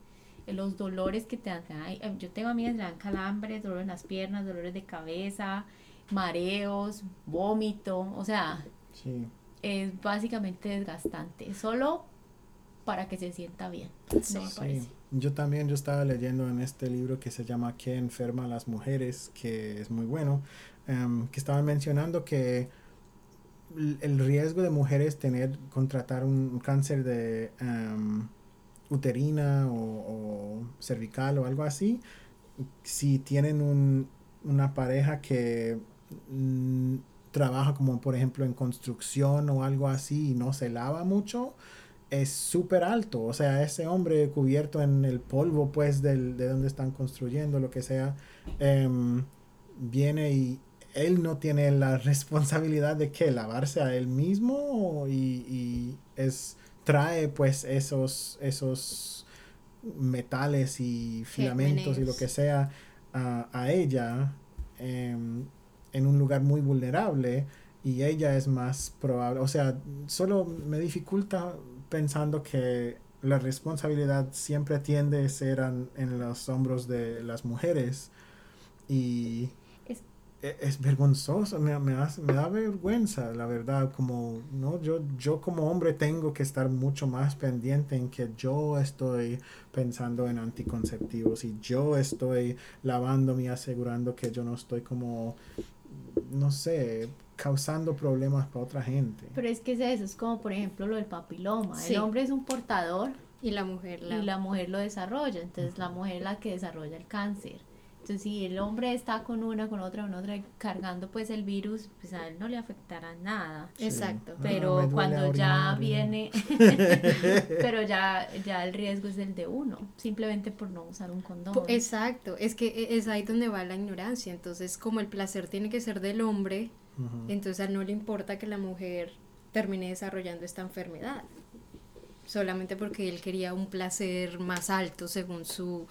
B: los dolores que te dan, eh, yo tengo amigas que dan calambres, dolores en las piernas, dolores de cabeza, mareos, vómito, o sea, es básicamente desgastante, solo para que se sienta bien. Sí.
A: Yo también, yo estaba leyendo en este libro que se llama ¿Qué enferma a las mujeres? que es muy bueno, em, que estaban mencionando que el riesgo de mujeres tener, contratar un cáncer de em, uterina o, cervical o algo así, si tienen un, una pareja que mm, trabaja como por ejemplo en construcción o algo así y no se lava mucho, es súper alto. O sea, ese hombre cubierto en el polvo, pues, del, de donde están construyendo, lo que sea, em, viene y él no tiene la (laughs) responsabilidad de que lavarse a él mismo y, es trae pues esos esos metales y filamentos y lo que sea a, ella em, en un lugar muy vulnerable y ella es más probable o sea solo me dificulta pensando que la responsabilidad siempre tiende a ser en los hombros de las mujeres y e, es, vergonzoso, me, me, me, da vergüenza, la verdad, como, ¿no? Yo, yo como hombre tengo que estar mucho más pendiente en que yo estoy pensando en anticonceptivos y yo estoy lavándome y asegurando que yo no estoy como, no sé, causando problemas para otra gente.
B: Pero es que es eso, es como por ejemplo lo del papiloma. El hombre es un portador
C: y la mujer
B: la... y la mujer lo desarrolla. Entonces la mujer es la que desarrolla el cáncer. Entonces, si el hombre está con una, con otra, con otra, cargando pues el virus, pues a él no le afectará nada.
C: Exacto.
B: Pero cuando ya viene, (laughs) pero ya, ya el riesgo es el de uno, simplemente por no usar un condón.
C: Exacto, es que e, es ahí donde va la ignorancia. Entonces, como el placer tiene que ser del hombre, entonces a él no le importa que la mujer termine desarrollando esta enfermedad. Solamente porque él quería un placer más alto según su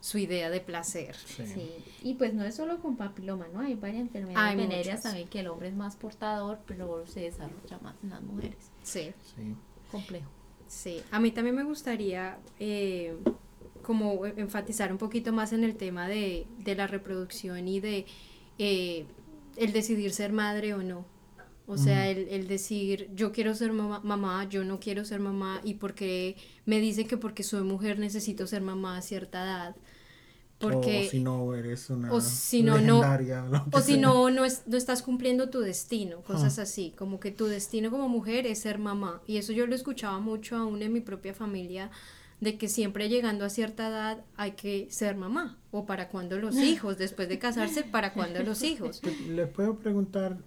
C: su idea de placer.
B: Sí. Y pues no es solo con papiloma, ¿no? Hay varias enfermedades venéreas también que el hombre es más portador, pero se desarrolla más en las mujeres.
C: Sí.
A: sí.
B: Complejo.
C: Sí. A mí también me gustaría eh, como enfatizar un poquito más en el tema de, de la reproducción y de eh, el decidir ser madre o no. O sea, el, el, decir, yo quiero ser mamá, mamá, yo no quiero ser mamá, y porque me dicen que porque soy mujer necesito ser mamá a cierta edad. Porque,
A: o si no eres una
C: o si no, no o (laughs) si no, no, es, no estás cumpliendo tu destino, cosas así, como que tu destino como mujer es ser mamá. Y eso yo lo escuchaba mucho aún en mi propia familia, de que siempre llegando a cierta edad hay que ser mamá, o para cuando los (laughs) hijos, después de casarse, para cuando los hijos. (laughs)
A: Le puedo preguntar,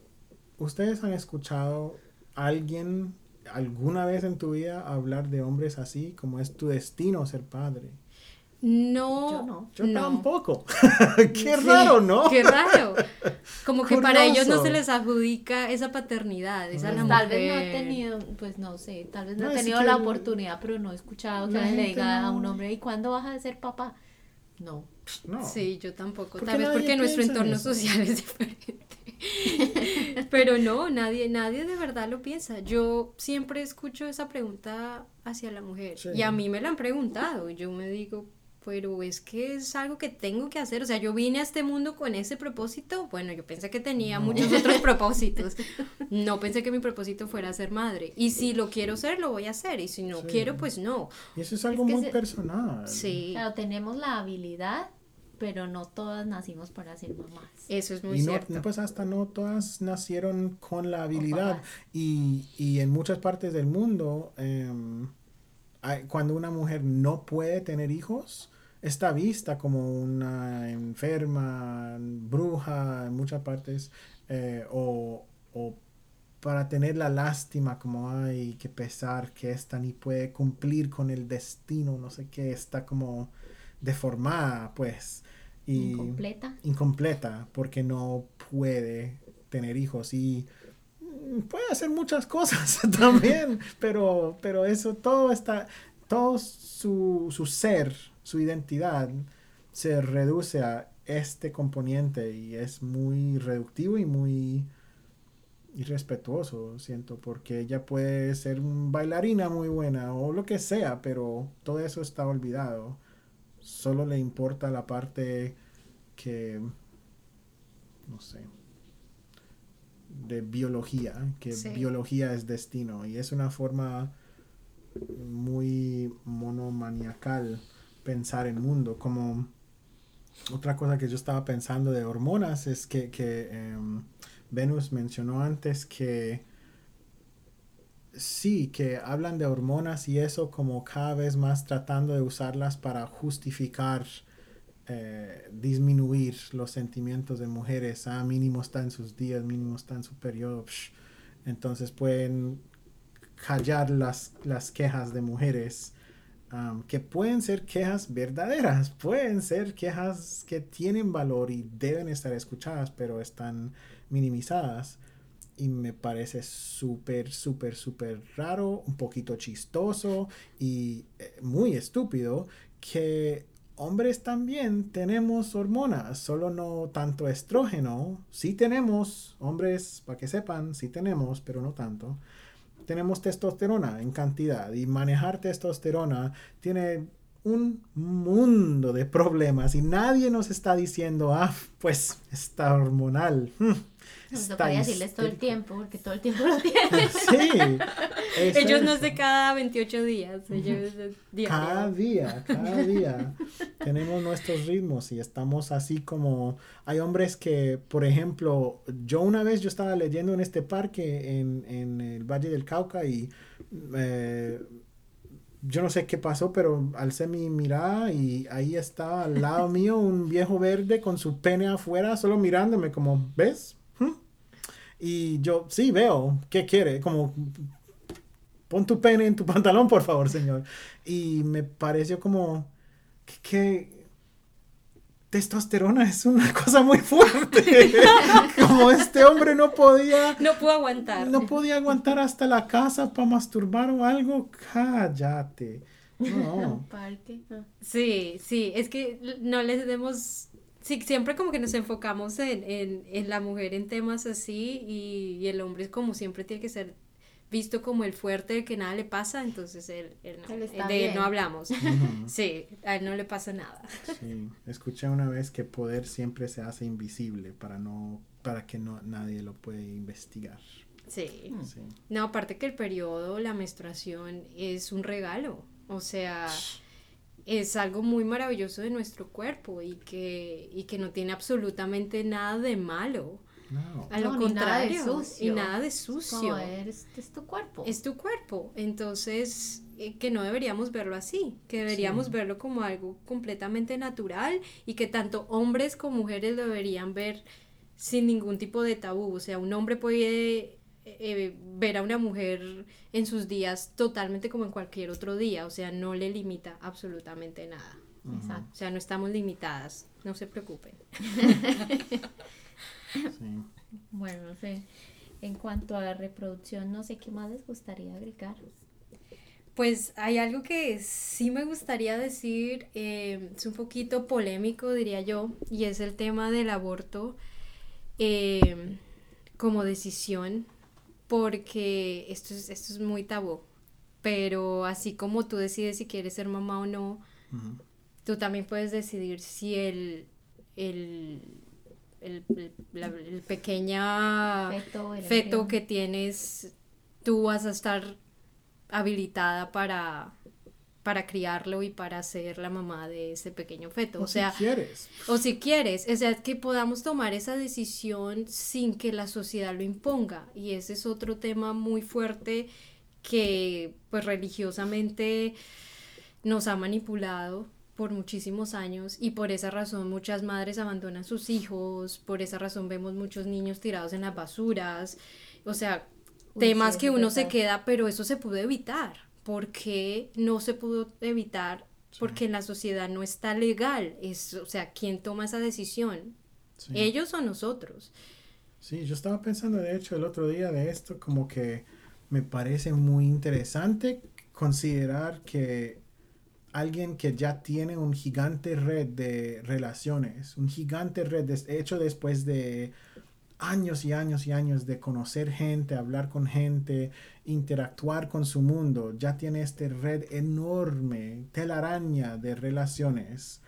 A: ¿Ustedes han escuchado a alguien alguna vez en tu vida hablar de hombres así, como es tu destino ser padre?
C: No,
B: yo no.
A: Yo tampoco. (laughs) qué raro, ¿no?
C: Qué raro. Como que para ellos no se les adjudica esa paternidad, esa la
B: Tal vez no he tenido, pues no sé, tal vez no, he tenido la oportunidad, pero no he escuchado que le diga a un hombre, ¿y cuándo vas a ser papá? No.
A: no.
C: Sí, yo tampoco. Tal vez porque nuestro entorno social es diferente. (laughs) Pero no, nadie, nadie de verdad lo piensa. Yo siempre escucho esa pregunta hacia la mujer y a mí me la han preguntado y yo me digo, pero es que es algo que tengo que hacer. O sea, yo vine a este mundo con ese propósito. Bueno, yo pensé que tenía muchos otros (laughs) propósitos. No pensé que mi propósito fuera ser madre. Y si lo quiero ser, lo voy a hacer. Y si no quiero, pues no.
A: Y eso es algo muy personal.
C: Sí.
B: Claro, tenemos la habilidad pero no todas nacimos para ser mamás.
C: Eso es muy
A: y
C: no, cierto.
A: Pues hasta no todas nacieron con la habilidad. Y, y, en muchas partes del mundo, em, cuando una mujer no puede tener hijos, está vista como una enferma, bruja en muchas partes, eh, o, o para tener la lástima como hay que pesar que esta ni puede cumplir con el destino, no sé qué, está como deformada, pues. Y
B: incompleta.
A: Incompleta, porque no puede tener hijos y puede hacer muchas cosas (laughs) también, pero, pero eso todo está, todo su, su ser, su identidad se reduce a este componente y es muy reductivo y muy irrespetuoso, siento, porque ella puede ser bailarina muy buena o lo que sea, pero todo eso está olvidado. Solo le importa la parte que, no sé, de biología, que biología es destino. Y es una forma muy monomaniacal pensar el mundo. Como otra cosa que yo estaba pensando de hormonas es que, que em, Venus mencionó antes que sí, que hablan de hormonas y eso como cada vez más tratando de usarlas para justificar, eh, disminuir los sentimientos de mujeres. Ah, mínimo está en sus días, mínimo está en. Entonces pueden callar las, las quejas de mujeres. que pueden ser quejas verdaderas, (laughs) pueden ser quejas que tienen valor y deben estar escuchadas, pero están minimizadas y me parece súper, súper, súper raro, un poquito chistoso y eh, muy estúpido que hombres también tenemos hormonas, solo no tanto estrógeno. Sí tenemos, hombres, para que sepan, sí tenemos, pero no tanto. tenemos testosterona en cantidad y manejar testosterona tiene un mundo de problemas y nadie nos está diciendo, ah, pues está hormonal. Hmm,
B: nos tocaría decirles todo el tiempo, porque todo el tiempo lo tienen. (laughs)
C: Sí. ellos no es de cada 28 días, ellos
A: día Cada día, cada día. (laughs) Tenemos nuestros ritmos y estamos así como... Hay hombres que, por ejemplo, yo una vez yo estaba leyendo en este parque en, en el Valle del Cauca y... Eh, yo no sé qué pasó, pero alcé mi mirada y ahí estaba al lado (laughs) mío un viejo verde con su pene afuera, solo mirándome como, ¿ves? Y yo, sí, veo, ¿qué quiere? Como, pon tu pene en tu (laughs) pantalón, por favor, señor. Y me pareció como que, testosterona es una (laughs) cosa muy fuerte. (laughs) como este hombre no podía...
C: No pudo aguantar.
A: No podía aguantar hasta la casa para masturbar o algo. Cállate. (laughs) No.
C: Sí, sí, es que no les demos sí, siempre como que nos enfocamos en, en, en la mujer en temas así y, y, el hombre como siempre tiene que ser visto como el fuerte que nada le pasa, entonces él, él no, de él no hablamos. (laughs) (laughs) Sí, a él no le pasa nada.
A: Sí, (laughs) escuché una vez que poder siempre se hace invisible para no para que no nadie lo puede investigar.
C: Sí. sí. No, aparte que el periodo, la menstruación es un regalo. O sea, es algo muy maravilloso de nuestro cuerpo y que, y que no tiene absolutamente nada de malo. No. A lo contrario, nada de sucio. y nada de sucio.
B: es, tu cuerpo.
C: Es tu cuerpo. Entonces, eh, que no deberíamos verlo así, que deberíamos verlo como algo completamente natural y que tanto hombres como mujeres lo deberían ver sin ningún tipo de tabú. O sea, un hombre puede eh, ver a una mujer en sus días totalmente como en cualquier otro día, o sea, no le limita absolutamente nada. O sea, no estamos limitadas, no se preocupen. (laughs) (laughs)
B: Bueno, no sé. En cuanto a la reproducción, no sé qué más les gustaría agregar.
C: Pues hay algo que sí me gustaría decir, eh, es un poquito polémico, diría yo, y es el tema del aborto eh, como decisión porque esto es, esto es muy tabú. Pero así como tú decides si quieres ser mamá o no, tú también puedes decidir si el, el, el, el, pequeña feto que tienes, tú vas a estar habilitada para para criarlo y para ser la mamá de ese pequeño feto. O, sea,
A: si quieres.
C: O si quieres, o sea, que podamos tomar esa decisión sin que la sociedad lo imponga. Y ese es otro tema muy fuerte que pues religiosamente nos ha manipulado por muchísimos años y por esa razón muchas madres abandonan sus hijos, por esa razón vemos muchos niños tirados en las basuras, o sea, temas que uno se queda, pero eso se pudo evitar porque no se pudo evitar, porque en la sociedad no está legal. Es, o sea, ¿quién toma esa decisión? ¿Ellos o nosotros?
A: Sí, yo estaba pensando de hecho el otro día de esto, como que me parece muy interesante considerar que alguien que ya tiene un gigante red de relaciones, un gigante red de, hecho después de años y años y años de conocer gente, hablar con gente, interactuar con su mundo, ya tiene esta red enorme, telaraña de relaciones.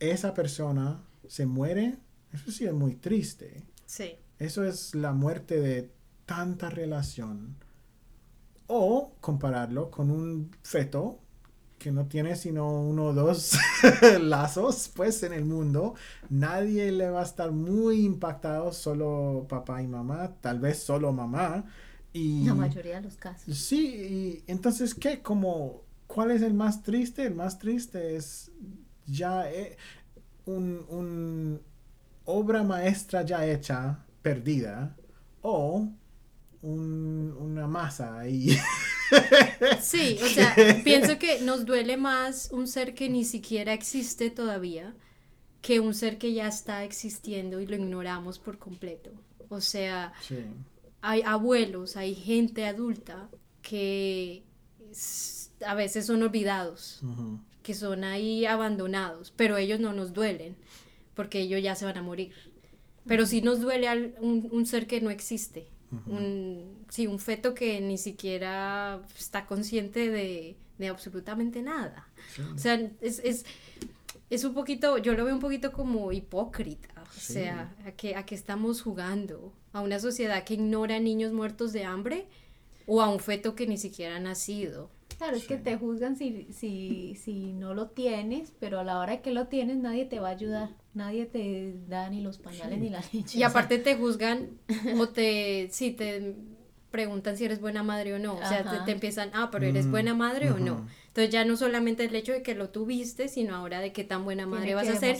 A: Esa persona se muere, eso sí es muy triste.
C: Sí.
A: Eso es la muerte de tanta relación. O compararlo con un feto que no tiene sino uno o dos (laughs) lazos pues en el mundo, nadie le va a estar muy impactado, solo papá y mamá, tal vez solo mamá. Y,
B: la mayoría de los casos.
A: Sí, y entonces, ¿qué? Como, ¿cuál es el más triste? El más triste es ya eh, un, un obra maestra ya hecha, perdida, o un, una masa ahí. (laughs)
C: Sí, o sea, pienso que nos duele más un ser que ni siquiera existe todavía que un ser que ya está existiendo y lo ignoramos por completo. O sea, hay abuelos, hay gente adulta que a veces son olvidados, que son ahí abandonados, pero ellos no nos duelen porque ellos ya se van a morir. Pero sí nos duele un, un ser que no existe un, sí, un feto que ni siquiera está consciente de, de absolutamente nada. O sea, es, es, es, un poquito, yo lo veo un poquito como hipócrita. O sea, ¿a qué, ¿a qué estamos jugando? ¿A una sociedad que ignora niños muertos de hambre? ¿O a un feto que ni siquiera ha nacido?
B: Claro, es que te juzgan si, si, si no lo tienes, pero a la hora que lo tienes nadie te va a ayudar. Nadie te da ni los pañales ni la leche. (laughs)
C: Y aparte te juzgan o te, sí, te preguntan si eres buena madre o no. O sea, te, empiezan, ah, pero eres buena madre o no. Entonces ya no solamente el hecho de que lo tuviste, sino ahora de qué tan buena madre vas a ser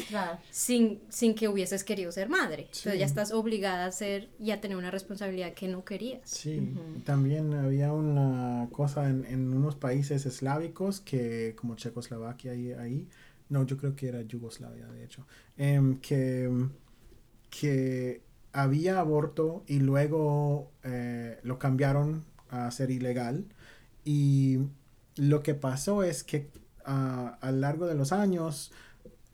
C: sin, sin que hubieses querido ser madre. Entonces ya estás obligada a ser y a tener una responsabilidad que no querías.
A: Sí, también había una cosa en, en, unos países eslávicos que, como Checoslovaquia ahí, ahí, no, yo creo que era Yugoslavia, de hecho, em, que, que había aborto y luego eh, lo cambiaron a ser ilegal. Y lo que pasó es que a lo largo de los años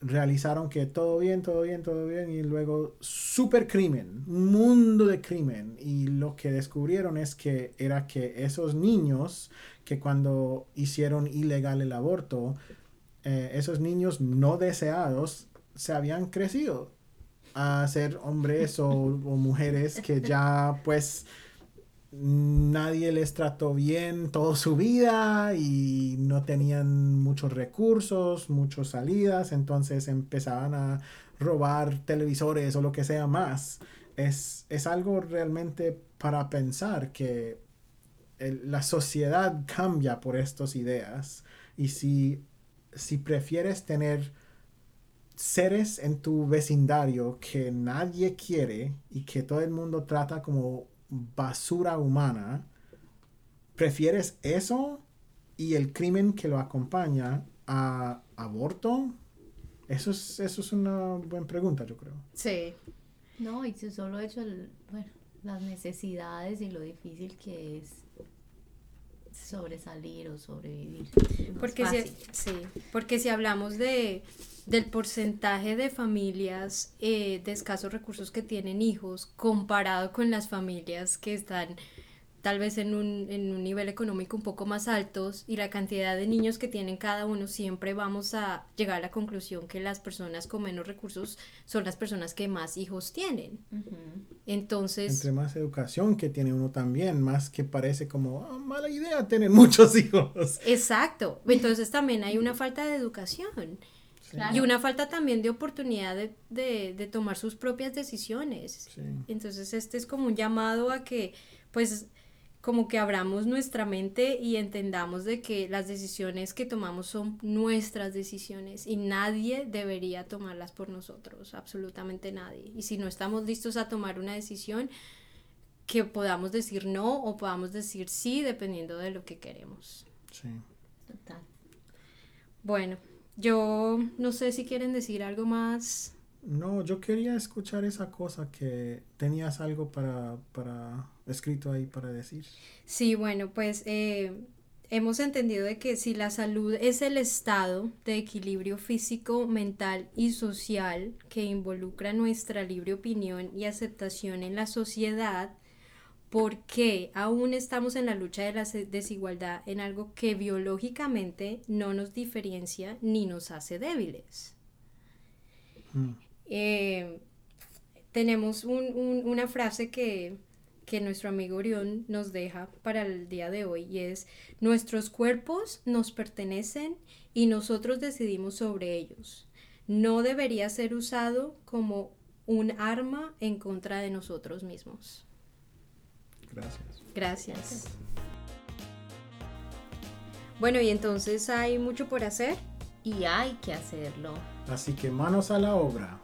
A: realizaron que todo bien, todo bien, todo bien y luego super crimen, un mundo de crimen. Y lo que descubrieron es que era que esos niños que cuando hicieron ilegal el aborto, eh, esos niños no deseados se habían crecido a ser hombres o, (laughs) o mujeres que ya pues nadie les trató bien toda su vida y no tenían muchos recursos, muchas salidas, entonces empezaban a robar televisores o lo que sea más. Es, es algo realmente para pensar que la sociedad cambia por estas ideas y si, si prefieres tener seres en tu vecindario que nadie quiere y que todo el mundo trata como basura humana, ¿prefieres eso y el crimen que lo acompaña a aborto? Eso es, eso es una buena pregunta, yo creo.
B: Sí. No, y solo hecho el, bueno, las necesidades y lo difícil que es sobresalir o sobrevivir.
C: porque si, sí, porque si hablamos de del porcentaje de familias eh, de escasos recursos que tienen hijos comparado con las familias que están tal vez en un, en un nivel económico un poco más altos y la cantidad de niños que tienen cada uno, siempre vamos a llegar a la conclusión que las personas con menos recursos son las personas que más hijos tienen. Entonces...
A: Entre más educación que tiene uno también, más que parece como ah, mala idea tener (laughs) muchos hijos.
C: Exacto. Entonces también hay una falta de educación. Y una falta también de oportunidad de, de, de tomar sus propias decisiones. Entonces este es como un llamado a que pues como que abramos nuestra mente y entendamos de que las decisiones que tomamos son nuestras decisiones y nadie debería tomarlas por nosotros, absolutamente nadie. Y si no estamos listos a tomar una decisión, que podamos decir no o podamos decir sí dependiendo de lo que queremos. Sí. Total. Bueno, yo no sé si quieren decir algo más.
A: No, yo quería escuchar esa cosa que tenías algo para, para escrito ahí para decir.
C: Sí, bueno, pues eh, hemos entendido de que si la salud es el estado de equilibrio físico, mental y social que involucra nuestra libre opinión y aceptación en la sociedad, ¿por qué aún estamos en la lucha de la desigualdad en algo que biológicamente no nos diferencia ni nos hace débiles? Mm. Eh, tenemos una frase que, que nuestro amigo Orión nos deja para el día de hoy y es, nuestros cuerpos nos pertenecen y nosotros decidimos sobre ellos. No debería ser usado como un arma en contra de nosotros mismos.
A: Gracias.
C: Gracias. Bueno, y entonces hay mucho por hacer.
B: Y hay que hacerlo.
A: Así que manos a la obra.